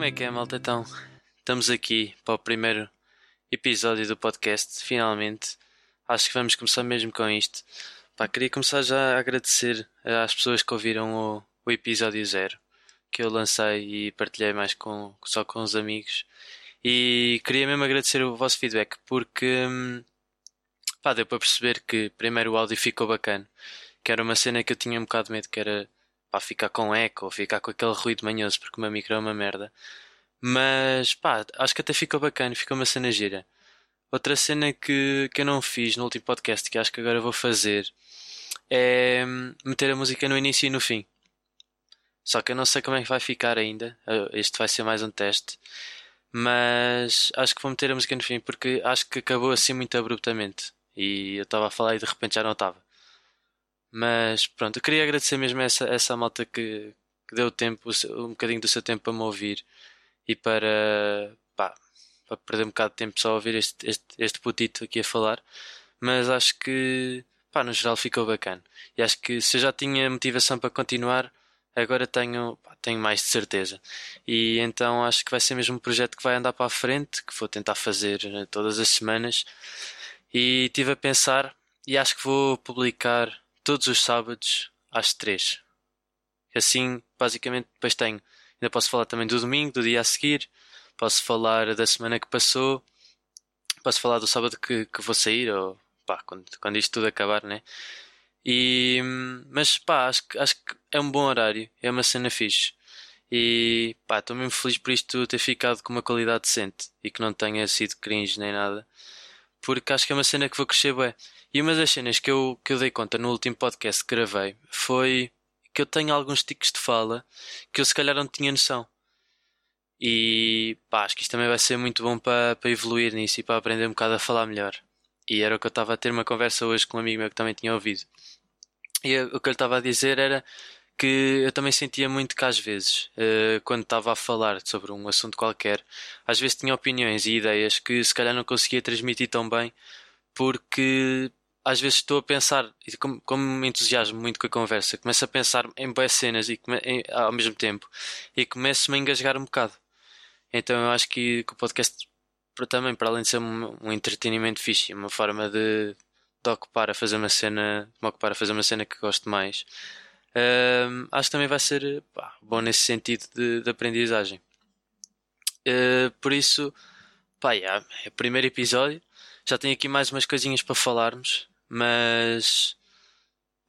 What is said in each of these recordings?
Como é que é, malta? Então, estamos aqui para o primeiro episódio do podcast, finalmente. Acho que vamos começar mesmo com isto. Pá, queria começar já a agradecer às pessoas que ouviram o, o episódio zero, que eu lancei e partilhei mais com, só com os amigos. E queria mesmo agradecer o vosso feedback, porque hum, pá, deu para perceber que primeiro o áudio ficou bacana, que era uma cena que eu tinha um bocado de medo, que era pá, ficar com eco ficar com aquele ruído manhoso, porque o meu micro é uma merda. Mas pá, acho que até ficou bacana, ficou uma cena gira. Outra cena que, que eu não fiz no último podcast, que acho que agora vou fazer, é meter a música no início e no fim. Só que eu não sei como é que vai ficar ainda. Este vai ser mais um teste. Mas acho que vou meter a música no fim porque acho que acabou assim muito abruptamente. E eu estava a falar e de repente já não estava. Mas pronto, eu queria agradecer mesmo essa, essa malta que, que deu tempo, um bocadinho do seu tempo para me ouvir e para, pá, para perder um bocado de tempo só a ouvir este, este, este putito aqui a falar. Mas acho que, pá, no geral ficou bacana. E acho que se eu já tinha motivação para continuar, agora tenho, pá, tenho mais de certeza. E então acho que vai ser mesmo um projeto que vai andar para a frente, que vou tentar fazer eh, todas as semanas. E estive a pensar, e acho que vou publicar todos os sábados às três. Assim, basicamente, depois tenho. Ainda posso falar também do domingo, do dia a seguir. Posso falar da semana que passou. Posso falar do sábado que, que vou sair, ou pá, quando, quando isto tudo acabar, né? E, mas pá, acho, acho que é um bom horário, é uma cena fixe. E pá, estou mesmo feliz por isto ter ficado com uma qualidade decente e que não tenha sido cringe nem nada, porque acho que é uma cena que vou crescer bem. E uma das cenas que eu, que eu dei conta no último podcast que gravei foi que eu tenho alguns tiques de fala que eu se calhar não tinha noção. E pá, acho que isto também vai ser muito bom para, para evoluir nisso e para aprender um bocado a falar melhor. E era o que eu estava a ter uma conversa hoje com um amigo meu que também tinha ouvido. E o que ele estava a dizer era que eu também sentia muito que às vezes, eh, quando estava a falar sobre um assunto qualquer, às vezes tinha opiniões e ideias que se calhar não conseguia transmitir tão bem porque às vezes estou a pensar, e como, como me entusiasmo muito com a conversa, começo a pensar em boas cenas e em, ao mesmo tempo e começo-me a engasgar um bocado. Então eu acho que, que o podcast também, para além de ser um, um entretenimento fixe, uma forma de, de, ocupar a fazer uma cena, me ocupar a fazer uma cena que gosto mais, acho que também vai ser pá, bom nesse sentido de, de aprendizagem. Uh, por isso, pá, yeah, é o primeiro episódio. Já tenho aqui mais umas coisinhas para falarmos. Mas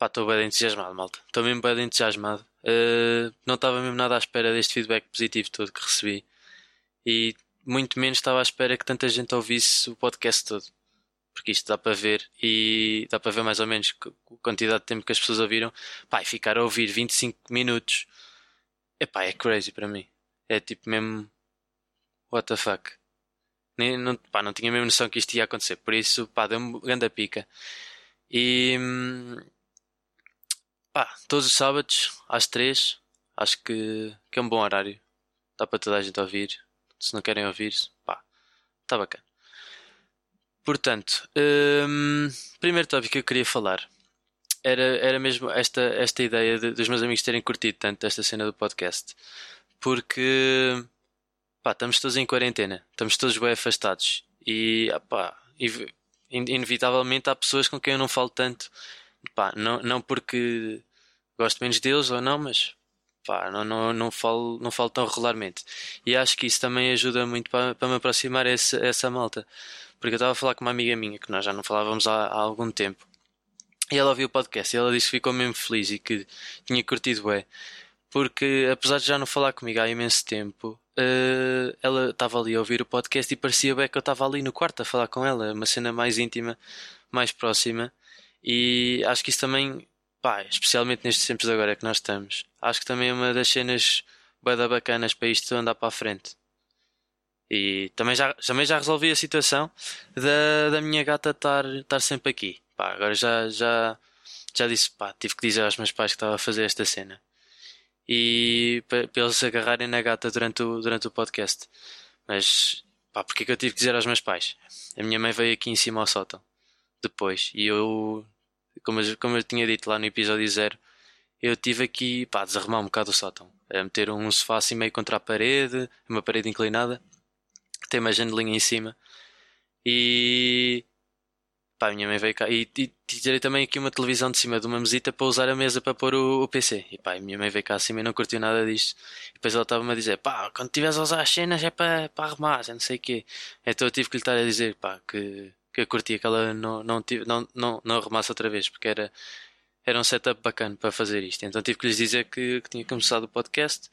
estou bem entusiasmado, malta. Estou mesmo bem entusiasmado. Uh, não estava mesmo nada à espera deste feedback positivo todo que recebi. E muito menos estava à espera que tanta gente ouvisse o podcast todo. Porque isto dá para ver e dá para ver mais ou menos a quantidade de tempo que as pessoas ouviram. Pá, e ficar a ouvir 25 minutos. Epá, é crazy para mim. É tipo mesmo. What the fuck? Nem, não, pá, não tinha mesmo noção que isto ia acontecer. Por isso, pá, deu-me grande pica. E pá, todos os sábados às três acho que, que é um bom horário. Dá para toda a gente ouvir. Se não querem ouvir, pá, está bacana. Portanto, hum, primeiro tópico que eu queria falar era, era mesmo esta, esta ideia de, dos meus amigos terem curtido tanto esta cena do podcast. Porque pá, estamos todos em quarentena, estamos todos bem afastados e pá, inevitavelmente há pessoas com quem eu não falo tanto, pá, não, não porque gosto menos deles ou não, mas pá, não, não, não, falo, não falo tão regularmente. E acho que isso também ajuda muito para, para me aproximar a essa, a essa malta. Porque eu estava a falar com uma amiga minha que nós já não falávamos há, há algum tempo. E ela ouviu o podcast e ela disse que ficou mesmo feliz e que tinha curtido bem. Porque apesar de já não falar comigo há imenso tempo, uh, ela estava ali a ouvir o podcast e parecia bem que eu estava ali no quarto a falar com ela, uma cena mais íntima, mais próxima. E acho que isso também, pá, especialmente nestes tempos agora que nós estamos, acho que também é uma das cenas bada bacanas para isto andar para a frente. E também já, também já resolvi a situação da, da minha gata estar, estar sempre aqui. Pá, agora já, já, já disse, pá, tive que dizer aos meus pais que estava a fazer esta cena e para, eles agarrarem na gata durante o, durante o podcast. Mas pá, porque é que eu tive que dizer aos meus pais? A minha mãe veio aqui em cima ao sótão depois e eu, como eu, como eu tinha dito lá no episódio zero, eu tive aqui, pá, a desarrumar um bocado o sótão. A meter um sofá assim meio contra a parede, uma parede inclinada. Tem uma janelinha em cima. E. Pá, a minha mãe veio cá. E, e tirei também aqui uma televisão de cima de uma mesita para usar a mesa para pôr o, o PC. E pá, a minha mãe veio cá acima e não curtiu nada disto. E depois ela estava-me a dizer: pá, quando estiveres a usar as cenas é para, para arrumar, já não sei o quê. Então eu tive que lhe estar a dizer, pá, que, que eu curtia que ela não, não, tive, não, não, não arrumasse outra vez, porque era era um setup bacana para fazer isto. Então tive que lhes dizer que, que tinha começado o podcast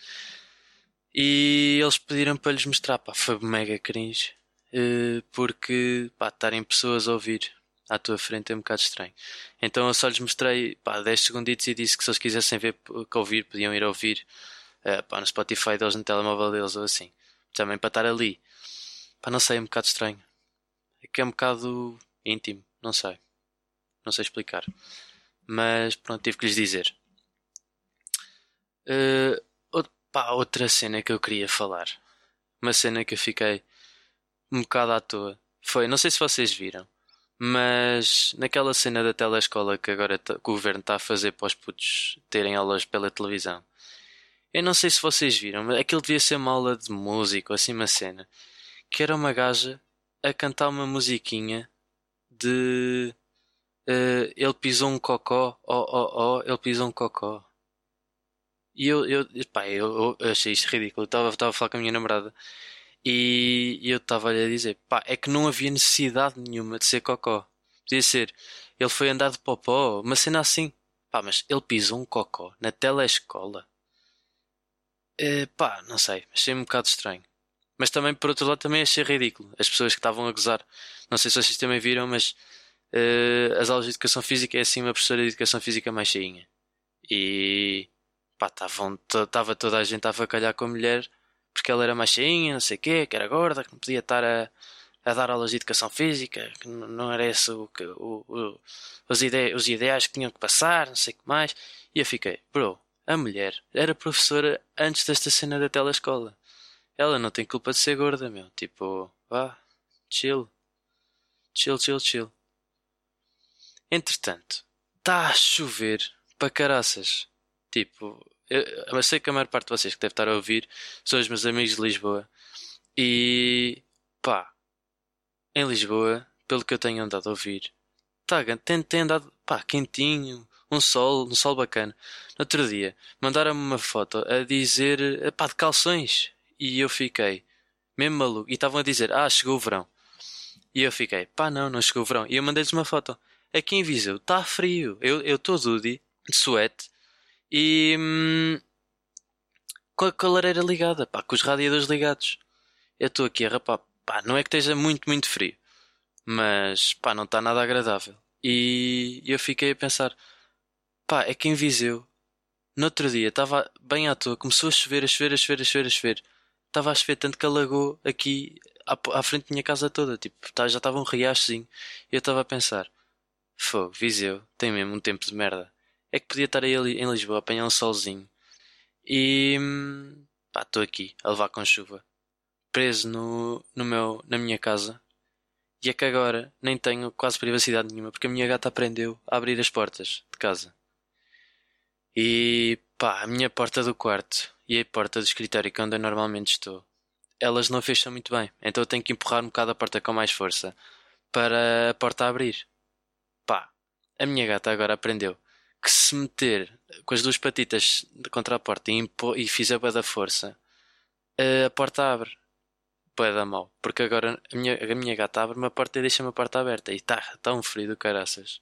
e eles pediram para lhes mostrar. Pá, foi mega cringe uh, porque pá, estarem pessoas a ouvir à tua frente é um bocado estranho. Então eu só lhes mostrei pá, 10 segunditos e disse que se eles quisessem ver que ouvir, podiam ir ouvir uh, pá, no Spotify deles, no telemóvel deles ou assim. Também para estar ali. Pá, não sei, é um bocado estranho. É que é um bocado íntimo, não sei. Não sei explicar. Mas pronto, tive que lhes dizer. Uh, pá, outra cena que eu queria falar. Uma cena que eu fiquei um bocado à toa. Foi, não sei se vocês viram, mas naquela cena da telescola que agora o governo está a fazer para os putos terem aulas pela televisão. Eu não sei se vocês viram, mas aquilo devia ser uma aula de música assim uma cena. Que era uma gaja a cantar uma musiquinha de uh, ele pisou um cocó, oh oh oh, ele pisou um cocó. E eu, eu, pá, eu, eu achei isto ridículo. Estava a falar com a minha namorada e eu estava-lhe a dizer, pá, é que não havia necessidade nenhuma de ser cocó. Podia ser, ele foi andar de popó, uma cena assim. Pá, mas ele pisou um cocó na telescola. Uh, pá, não sei, achei um bocado estranho. Mas também, por outro lado, também achei ridículo. As pessoas que estavam a gozar. Não sei se vocês também viram, mas uh, as aulas de educação física é assim uma professora de educação física mais cheinha. E pá, estava toda a gente a avacalhar com a mulher porque ela era mais cheinha, não sei o quê, que era gorda, que não podia estar a, a dar aulas de educação física, que não era esse o, o, o os, ide os ideais que tinham que passar, não sei o que mais. E eu fiquei, bro, a mulher era professora antes desta cena da telescola. Ela não tem culpa de ser gorda, meu. Tipo, vá, chill. Chill, chill, chill. Entretanto, está a chover para caraças. Tipo, eu, eu, sei que a maior parte de vocês que deve estar a ouvir são os meus amigos de Lisboa. E pá, em Lisboa, pelo que eu tenho andado a ouvir, tá, tem, tem andado pá, quentinho, um sol, um sol bacana. No outro dia, mandaram-me uma foto a dizer pá, de calções. E eu fiquei mesmo maluco. E estavam a dizer, ah, chegou o verão. E eu fiquei, pá, não, não chegou o verão. E eu mandei-lhes uma foto aqui em Viseu está frio. Eu estou Dudi, de suete, e hum, com a calareira ligada, pá, com os radiadores ligados. Eu estou aqui a rapar, pá, não é que esteja muito, muito frio, mas pá, não está nada agradável. E eu fiquei a pensar, pá, é que em Viseu, no outro dia, estava bem à toa, começou a chover, a chover, a chover, a chover, a chover. Estava a chover tanto que alagou aqui à, à frente da minha casa toda, tipo, tá, já estava um riachozinho. E eu estava a pensar, Fogo, Viseu, tem mesmo um tempo de merda. É que podia estar aí em Lisboa, apanhar um solzinho. E pá, estou aqui a levar com chuva, preso no, no meu, na minha casa. E é que agora nem tenho quase privacidade nenhuma, porque a minha gata aprendeu a abrir as portas de casa. E pá, a minha porta do quarto e a porta do escritório, que é onde eu normalmente estou, elas não fecham muito bem. Então eu tenho que empurrar um bocado a porta com mais força para a porta abrir. Pá, a minha gata agora aprendeu que se meter com as duas patitas contra a porta e, e fizer bem da força, a porta abre. Pode dar mal. Porque agora a minha, a minha gata abre uma porta e deixa-me a porta aberta. E tá um frio do caraças.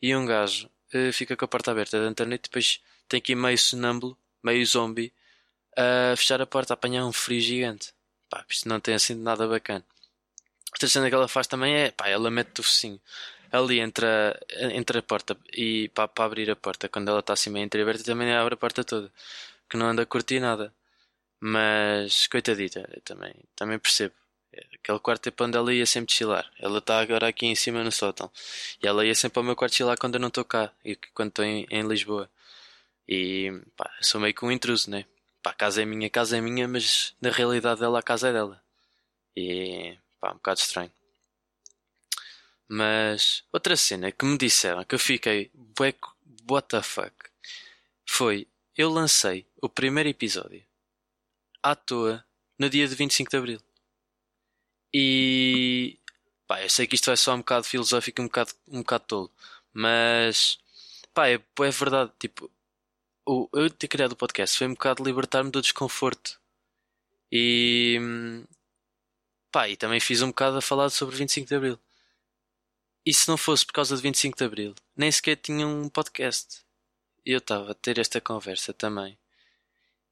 E um gajo uh, fica com a porta aberta da internet e depois tem que ir meio sonâmbulo, meio zombie, a fechar a porta, a apanhar um frio gigante. Pá, isto não tem assim nada bacana. Outra cena que ela faz também é, pá, ela mete o focinho ali entre a, entre a porta e para, para abrir a porta, quando ela está assim meio entreaberta, também abre a porta toda, que não anda a curtir nada. Mas, coitadita, também, também percebo. Aquele quarto é para onde ela ia sempre chilar. Ela está agora aqui em cima no sótão. E ela ia sempre ao meu quarto chilar quando eu não estou cá. E quando estou em, em Lisboa. E pá, sou meio que um intruso, né? Pá, a casa é minha, a casa é minha, mas na realidade dela a casa é dela. E pá, um bocado estranho. Mas outra cena que me disseram que eu fiquei what the fuck foi eu lancei o primeiro episódio à toa no dia de 25 de Abril. E pá, eu sei que isto vai soar um bocado filosófico, um bocado, um bocado tolo, mas pá, é, é verdade. Tipo, o, eu ter criado o podcast foi um bocado libertar-me do desconforto. E pá, e também fiz um bocado a falar sobre 25 de Abril. E se não fosse por causa de 25 de Abril, nem sequer tinha um podcast. E eu estava a ter esta conversa também.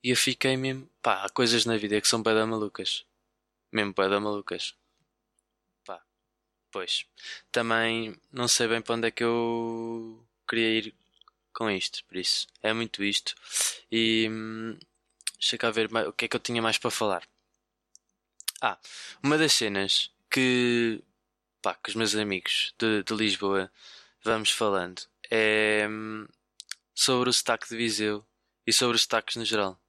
E eu fiquei mesmo, pá, há coisas na vida que são bada malucas. Mesmo bada malucas. Pá, pois. Também não sei bem para onde é que eu queria ir com isto, por isso. É muito isto. E hum, deixa cá ver o que é que eu tinha mais para falar. Ah, uma das cenas que, pá, que os meus amigos de, de Lisboa vamos falando é hum, sobre o sotaque de Viseu e sobre os sotaques no geral.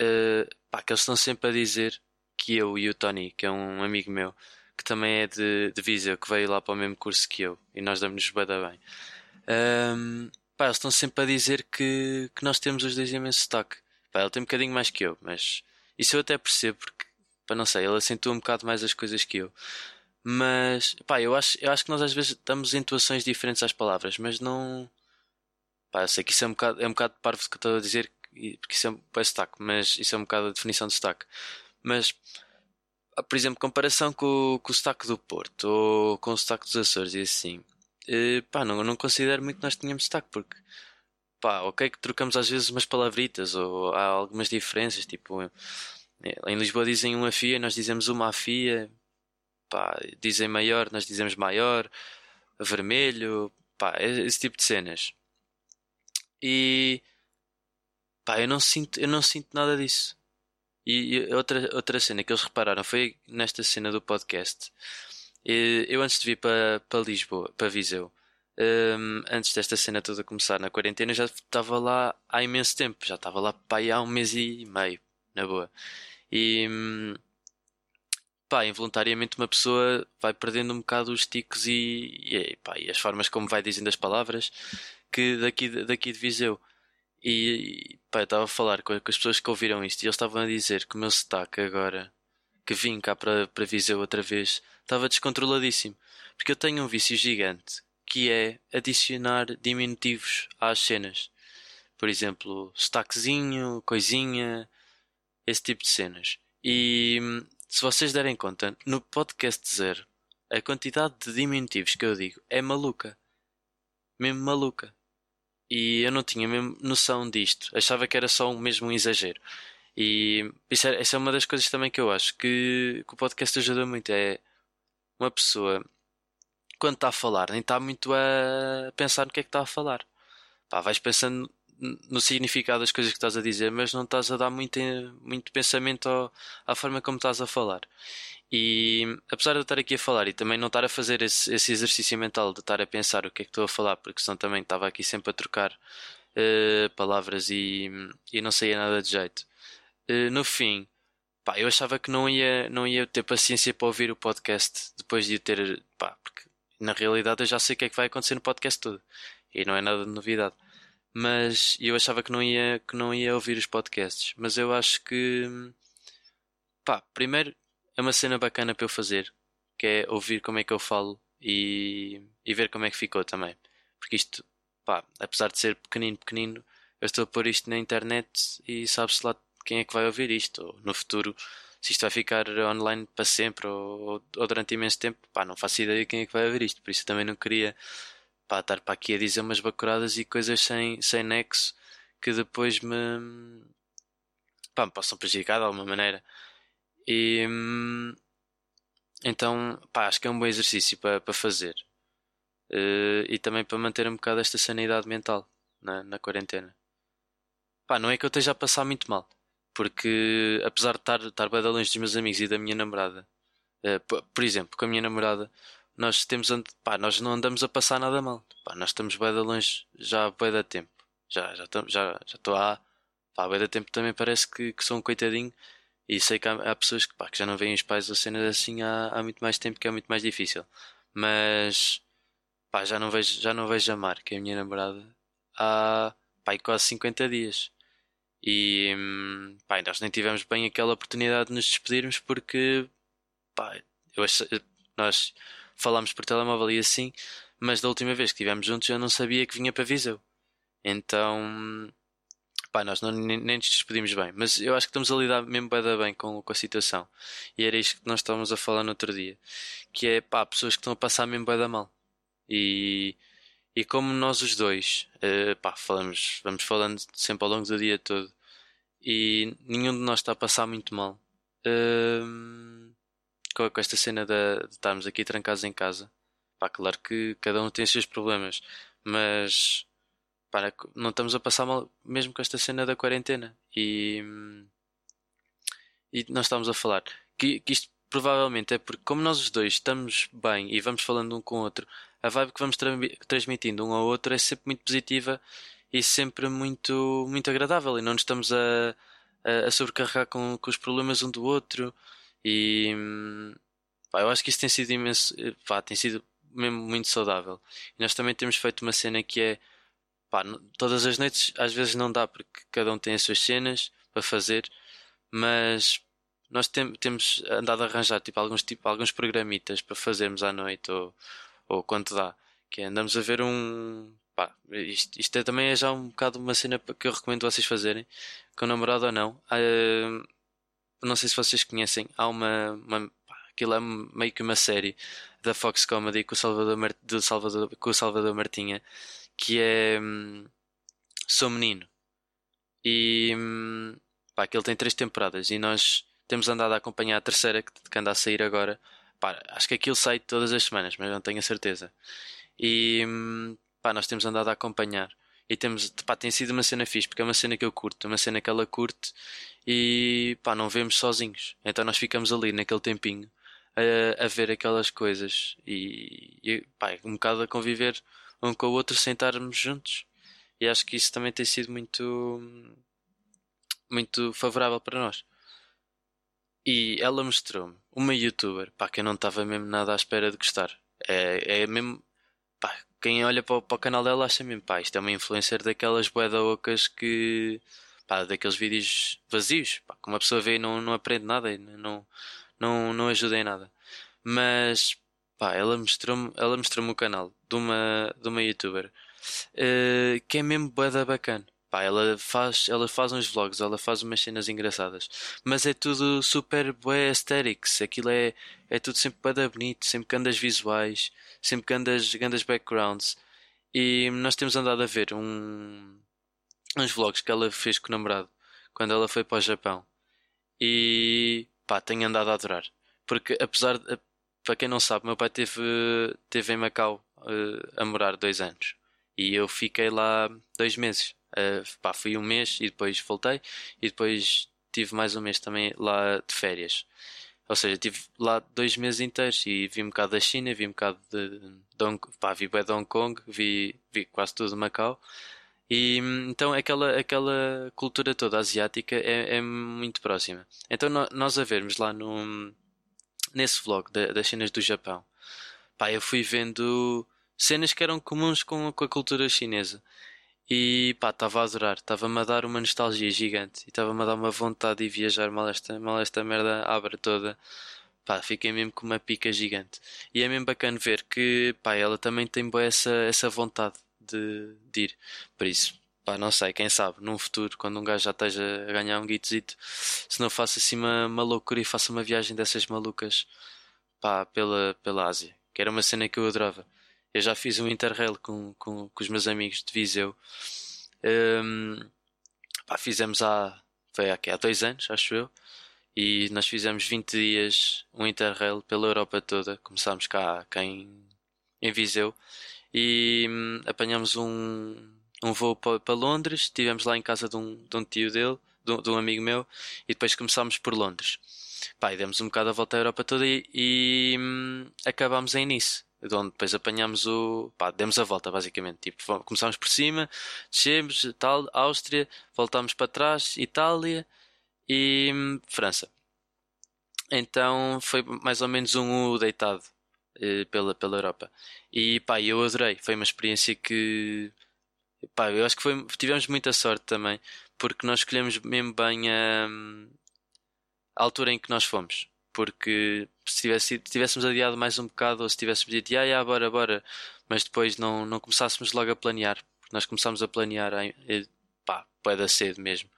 Uh, pá, que eles estão sempre a dizer que eu e o Tony, que é um amigo meu, que também é de, de Viseu, que veio lá para o mesmo curso que eu, e nós damos-nos bem. Um, pá, eles estão sempre a dizer que, que nós temos os dois imenso sotaque. Pá, ele tem um bocadinho mais que eu, mas isso eu até percebo, porque, pá, não sei, ele acentua um bocado mais as coisas que eu. Mas, pá, eu acho, eu acho que nós às vezes damos intuações diferentes às palavras, mas não. Pá, eu sei que isso é um bocado, é um bocado parvo que eu estou a dizer, porque isso é, um sotaque, mas isso é um bocado a definição de sotaque. Mas, ah, por exemplo, comparação com, com o sotaque do Porto ou com o sotaque dos Açores e assim, eh, pá, não, não considero muito que nós tínhamos sotaque, porque, pá, ok que trocamos às vezes umas palavritas ou há algumas diferenças, tipo, em Lisboa dizem uma fia, nós dizemos uma fia, pá, dizem maior, nós dizemos maior, vermelho, pá, esse tipo de cenas. E pá, eu não sinto, eu não sinto nada disso. E, e outra, outra cena que eles repararam foi nesta cena do podcast. Eu antes de vir para, para Lisboa, para Viseu, um, antes desta cena toda começar na quarentena, já estava lá há imenso tempo. Já estava lá pá, há um mês e meio, na boa. E hum, pá, involuntariamente uma pessoa vai perdendo um bocado os ticos e, e, pá, e as formas como vai dizendo as palavras que daqui, daqui de Viseu. E pá, eu estava a falar com, com, as pessoas que ouviram isto e eles estavam a dizer que o meu sotaque agora, que vim cá para, para Viseu outra vez, estava descontroladíssimo. Porque eu tenho um vício gigante que é adicionar diminutivos às cenas. Por exemplo, sotaquezinho, coisinha, esse tipo de cenas. E se vocês derem conta, no podcast zero, a quantidade de diminutivos que eu digo é maluca. Mesmo maluca. E eu não tinha mesmo noção disto. Achava que era só um, mesmo um exagero. E isso é, essa é uma das coisas também que eu acho que, que o podcast ajuda muito. É uma pessoa, quando está a falar, nem está muito a pensar no que é que está a falar. Pá, vais pensando no significado das coisas que estás a dizer, mas não estás a dar muito, muito pensamento ao, à forma como estás a falar. E apesar de eu estar aqui a falar e também não estar a fazer esse, esse exercício mental de estar a pensar o que é que estou a falar, porque senão também estava aqui sempre a trocar uh, palavras e, e não saía nada de jeito. Uh, no fim, pá, eu achava que não ia, não ia ter paciência para ouvir o podcast depois de ter, pá, porque na realidade eu já sei o que é que vai acontecer no podcast todo e não é nada de novidade. Mas eu achava que não ia, que não ia ouvir os podcasts, mas eu acho que, pá, primeiro é uma cena bacana para eu fazer, que é ouvir como é que eu falo e, e ver como é que ficou também. Porque isto, pá, apesar de ser pequenino, pequenino, eu estou a pôr isto na internet e sabe-se lá quem é que vai ouvir isto. Ou no futuro, se isto vai ficar online para sempre ou, ou durante imenso tempo, pá, não faço ideia quem é que vai ouvir isto. Por isso também não queria pá, estar para aqui a dizer umas bacuradas e coisas sem, sem nexo que depois me, pá, me possam prejudicar de alguma maneira. E então, pá, acho que é um bom exercício para, para fazer. Uh, e também para manter um bocado esta sanidade mental na, na quarentena. Pá, não é que eu esteja a passar muito mal, porque apesar de estar, estar bem longe dos meus amigos e da minha namorada, uh, por, exemplo, com a minha namorada, nós temos pá, nós não andamos a passar nada mal. Pá, nós estamos bem longe já bem da tempo. Já estou já, já, já estou há, pá, bem da tempo também parece que, que sou um coitadinho e sei que há, há pessoas que, pá, que já não veem os pais a cenas assim há, há muito mais tempo que é muito mais difícil. Mas pá, já não vejo, já não vejo a Mar, que é a minha namorada, há pá, quase 50 dias. E pá, nós nem tivemos bem aquela oportunidade de nos despedirmos porque pá, eu nós falámos por telemóvel e assim, mas da última vez que estivemos juntos eu não sabia que vinha para Viseu. Então, pá, nós não, nem, nem nos despedimos bem. Mas eu acho que estamos a lidar mesmo bem, bem com, com a situação. E era isto que nós estávamos a falar no outro dia. Que é, pá, pessoas que estão a passar mesmo bem da mal. E, e como nós os dois, uh, pá, falamos, vamos falando sempre ao longo do dia todo. E nenhum de nós está a passar muito mal. Uh, com, esta cena de, de estarmos aqui trancados em casa. Pá, claro que cada um tem os seus problemas. Mas para, não estamos a passar mal mesmo com esta cena da quarentena. E, e nós estamos a falar que, que isto provavelmente é porque, como nós os dois estamos bem e vamos falando um com o outro, a vibe que vamos tra transmitindo um ao outro é sempre muito positiva e sempre muito, muito agradável. E não nos estamos a, a, a sobrecarregar com, com os problemas um do outro. E pá, eu acho que isso tem sido imenso, pá, tem sido mesmo muito saudável. E nós também temos feito uma cena que é pá, todas as noites às vezes não dá porque cada um tem as suas cenas para fazer, mas nós tem, temos andado a arranjar tipo, alguns, tipo, alguns programitas para fazermos à noite ou, ou quando dá. Que é, andamos a ver um. Pá, isto, isto é, também é já um bocado uma cena que eu recomendo vocês fazerem, com namorado ou não. Uh, não sei se vocês conhecem, há uma, uma aquilo é meio que uma série da Fox Comedy com o Salvador, do Salvador, com o Salvador Martinha que é hum, Sou Menino. E hum, pá, aquele tem três temporadas e nós temos andado a acompanhar a terceira que, que anda a sair agora. Pá, acho que aquilo sai todas as semanas, mas não tenho a certeza. E hum, pá, nós temos andado a acompanhar. E temos, pá, tem sido uma cena fixe, porque é uma cena que eu curto, uma cena que ela curte e pá, não vemos sozinhos. Então nós ficamos ali naquele tempinho a, a ver aquelas coisas e, e pá, um bocado a conviver um com o outro sem estarmos juntos. E acho que isso também tem sido muito, muito favorável para nós. E ela mostrou-me uma youtuber, pá, que eu não estava mesmo nada à espera de gostar. É, é mesmo, pá, quem olha para para o canal dela acha mesmo, pá, isto é uma influencer daquelas boeda ocas que, pá, daqueles vídeos vazios, pá, que uma pessoa vê e não, não aprende nada e não, não, não ajuda em nada. Mas, Pá, ela mostrou-me ela mostrou o canal de uma, de uma youtuber uh, que é mesmo boeda bacana. Pá, ela faz, ela faz uns vlogs, ela faz umas cenas engraçadas, mas é tudo super bué aesthetics. Aquilo é, é tudo sempre boeda bonito, sempre grandes visuais, sempre grandes, grandes backgrounds. E nós temos andado a ver um, uns vlogs que ela fez com o namorado quando ela foi para o Japão. E pá, tenho andado a adorar. Porque apesar de, para quem não sabe, meu pai teve, teve em Macau uh, a morar dois anos e eu fiquei lá dois meses. Uh, pá, fui um mês e depois voltei e depois tive mais um mês também lá de férias. Ou seja, tive lá dois meses inteiros e vi um bocado da China, vi um bocado de, Hong, pá, vi bem Hong Kong, vi, vi quase tudo de Macau. E então aquela, aquela cultura toda asiática é, é muito próxima. Então nós a vermos lá no, nesse vlog da, das cenas do Japão, pá, eu fui vendo cenas que eram comuns com, com a cultura chinesa. E pá, estava a adorar, estava-me a dar uma nostalgia gigante e estava-me a dar uma vontade de viajar mal esta, mal esta merda abre toda. Pá, fiquei mesmo com uma pica gigante. E é mesmo bacana ver que pá, ela também tem boa essa, essa vontade de, de ir. Por isso, pá, não sei, quem sabe, num futuro, quando um gajo já esteja a ganhar um guitozito, se não faça assim uma, uma loucura e faça uma viagem dessas malucas, pá, pela, pela Ásia, que era uma cena que eu adorava. Eu já fiz um interrail com, com, com os meus amigos de Viseu. Um, pá, fizemos há, foi há, há dois anos, acho eu, e nós fizemos 20 dias um interrail pela Europa toda. Começámos cá, cá em, em Viseu e hum, apanhamos um, um voo para Londres, estivemos lá em casa de um, de um tio dele, de um, de um, amigo meu, e depois começámos por Londres. Pá, demos um bocado a volta à Europa toda e, e hum, acabámos em Nice. De onde depois apanhámos o. pá, demos a volta basicamente. Tipo, começámos por cima, descemos, tal, Áustria, voltámos para trás, Itália e hum, França. Então foi mais ou menos um U deitado eh, pela, pela Europa. E pá, eu adorei. Foi uma experiência que pá, eu acho que foi, tivemos muita sorte também, porque nós escolhemos mesmo bem a, a altura em que nós fomos. Porque se, tivesse, se tivéssemos adiado mais um bocado, ou se tivéssemos dito, ah, yeah, bora, bora, mas depois não, não começássemos logo a planear, porque nós começámos a planear, pá, pode cedo mesmo.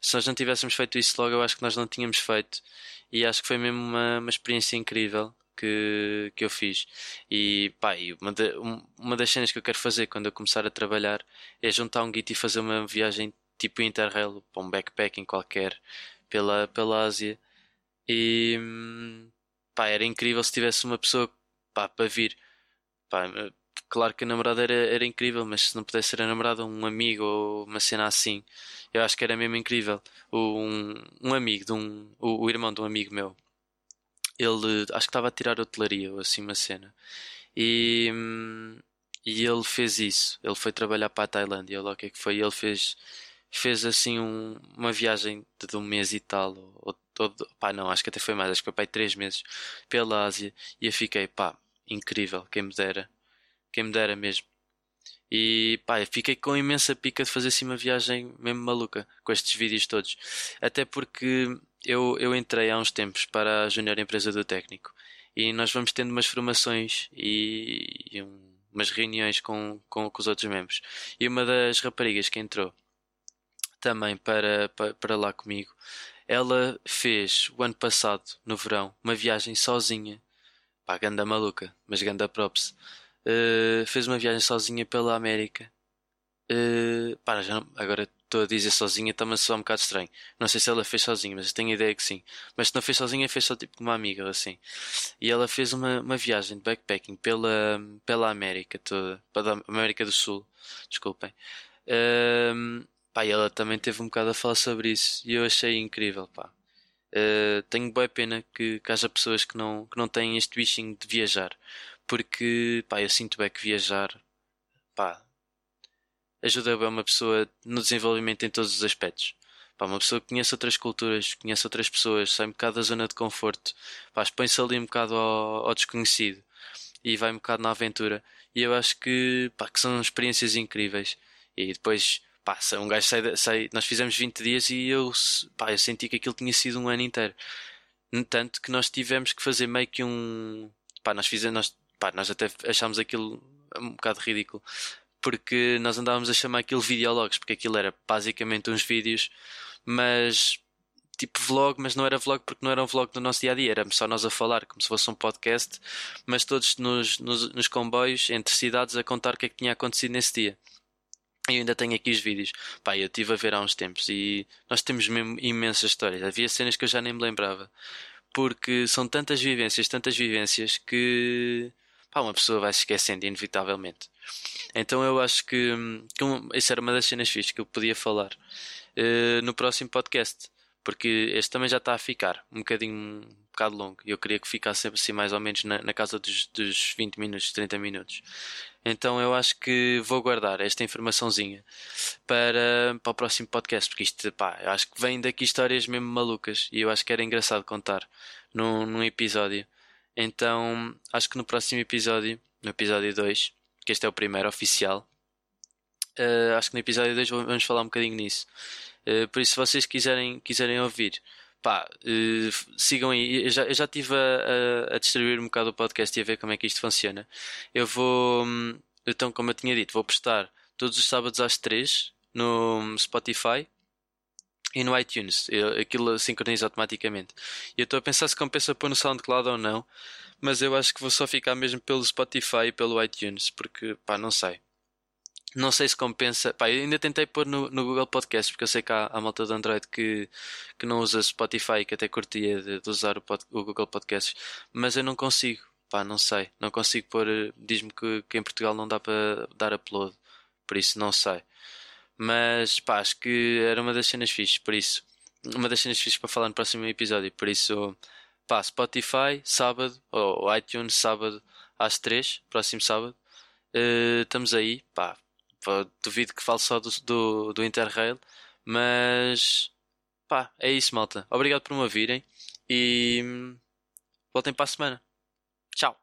Se nós não tivéssemos feito isso logo, eu acho que nós não tínhamos feito. E acho que foi mesmo uma, uma experiência incrível que, que eu fiz. E pá, uma, de, uma das cenas que eu quero fazer quando eu começar a trabalhar é juntar um guito e fazer uma viagem tipo Interrail, para um backpacking qualquer, pela, pela Ásia. E pá, era incrível se tivesse uma pessoa pá, para vir. Pá, claro que a namorada era, era incrível, mas se não pudesse ser a namorada, um amigo ou uma cena assim, eu acho que era mesmo incrível. Um, um amigo de um, o, o irmão de um amigo meu, ele acho que estava a tirar hotelaria ou assim uma cena. E, e ele fez isso. Ele foi trabalhar para a Tailândia, lá o que é que foi. Ele fez, fez assim um, uma viagem de um mês e tal. Ou, todo, pá, não, acho que até foi mais, acho que foi aí três meses pela Ásia. E eu fiquei, pá, incrível, quem me dera. Quem me dera mesmo. E pá, fiquei com imensa pica de fazer assim uma viagem mesmo maluca com estes vídeos todos. Até porque eu, eu entrei há uns tempos para a Júnior Empresa do Técnico e nós vamos tendo umas formações e, e um, umas reuniões com, com, com, os outros membros. E uma das raparigas que entrou também para, para, para lá comigo, ela fez o ano passado, no verão, uma viagem sozinha. Pá, ganda maluca, mas ganda props. Uh, fez uma viagem sozinha pela América. Uh, pá, já não, agora estou a dizer sozinha, está-me soar um bocado estranho. Não sei se ela fez sozinha, mas tenho a ideia que sim. Mas se não fez sozinha, fez só tipo com uma amiga, assim. E ela fez uma, uma viagem de backpacking pela, pela América toda, pela América do Sul, desculpem. Um, pá, e ela também teve um bocado a falar sobre isso e eu achei incrível, pá. Uh, tenho boa pena que, que haja pessoas que não, que não têm este bichinho de viajar, porque, pá, eu sinto bem que viajar, pá, ajuda bem uma pessoa no desenvolvimento em todos os aspectos. Pá, uma pessoa que conhece outras culturas, conhece outras pessoas, sai um bocado da zona de conforto, expõe-se ali um bocado ao, ao, desconhecido e vai um bocado na aventura. E eu acho que, pá, que são experiências incríveis. E depois, pá, um gajo sai, sai, nós fizemos 20 dias e eu, pá, eu senti que aquilo tinha sido um ano inteiro. Tanto que nós tivemos que fazer meio que um, pá, nós fizemos, nós, pá, nós até achámos aquilo um bocado ridículo porque nós andávamos a chamar aquilo videologs, porque aquilo era basicamente uns vídeos, mas tipo vlog, mas não era vlog porque não era um vlog do nosso dia a dia, era só nós a falar, como se fosse um podcast, mas todos nos, nos, nos comboios entre cidades a contar o que é que tinha acontecido nesse dia. Eu ainda tenho aqui os vídeos. Pá, eu estive a ver há uns tempos e nós temos mesmo imensas histórias. Havia cenas que eu já nem me lembrava. Porque são tantas vivências, tantas vivências que pá, uma pessoa vai se esquecendo inevitavelmente. Então eu acho que, que um, isso era uma das cenas fixas que eu podia falar uh, no próximo podcast. Porque este também já está a ficar um bocadinho um bocado longo. E eu queria que ficasse assim mais ou menos na, na casa dos, dos 20 minutos, 30 minutos. Então eu acho que vou guardar esta informaçãozinha para, para o próximo podcast, porque isto, pá, eu acho que vem daqui histórias mesmo malucas e eu acho que era engraçado contar num, num episódio. Então acho que no próximo episódio, no episódio 2, que este é o primeiro oficial. Uh, acho que no episódio 2 vamos falar um bocadinho nisso. Uh, por isso, se vocês quiserem, quiserem ouvir, pá, uh, sigam aí. Eu já, eu já estive a, a, a, distribuir um bocado o podcast e a ver como é que isto funciona. Eu vou, hum, então, como eu tinha dito, vou postar todos os sábados às 3 no Spotify e no iTunes. Aquilo sincroniza automaticamente. E eu estou a pensar se compensa pôr no SoundCloud ou não mas eu acho que vou só ficar mesmo pelo Spotify e pelo iTunes, porque pá, não sei. Não sei se compensa. Pá, ainda tentei pôr no, no Google Podcast, porque eu sei que há, há malta de Android que, que não usa Spotify, que até curtia de, de usar o, pod, o, Google Podcasts, mas eu não consigo. Pá, não sei. Não consigo pôr. Diz-me que, que em Portugal não dá para dar upload, por isso não sei. Mas pá, acho que era uma das cenas fixes, por isso. Uma das cenas fixes para falar no próximo episódio, por isso pá, Spotify, sábado, ou iTunes, sábado às 3, próximo sábado. Uh, estamos aí, pá, duvido que fale só do, do, do Interrail, mas pá, é isso, malta. Obrigado por me ouvirem e hum, voltem para a semana. Tchau.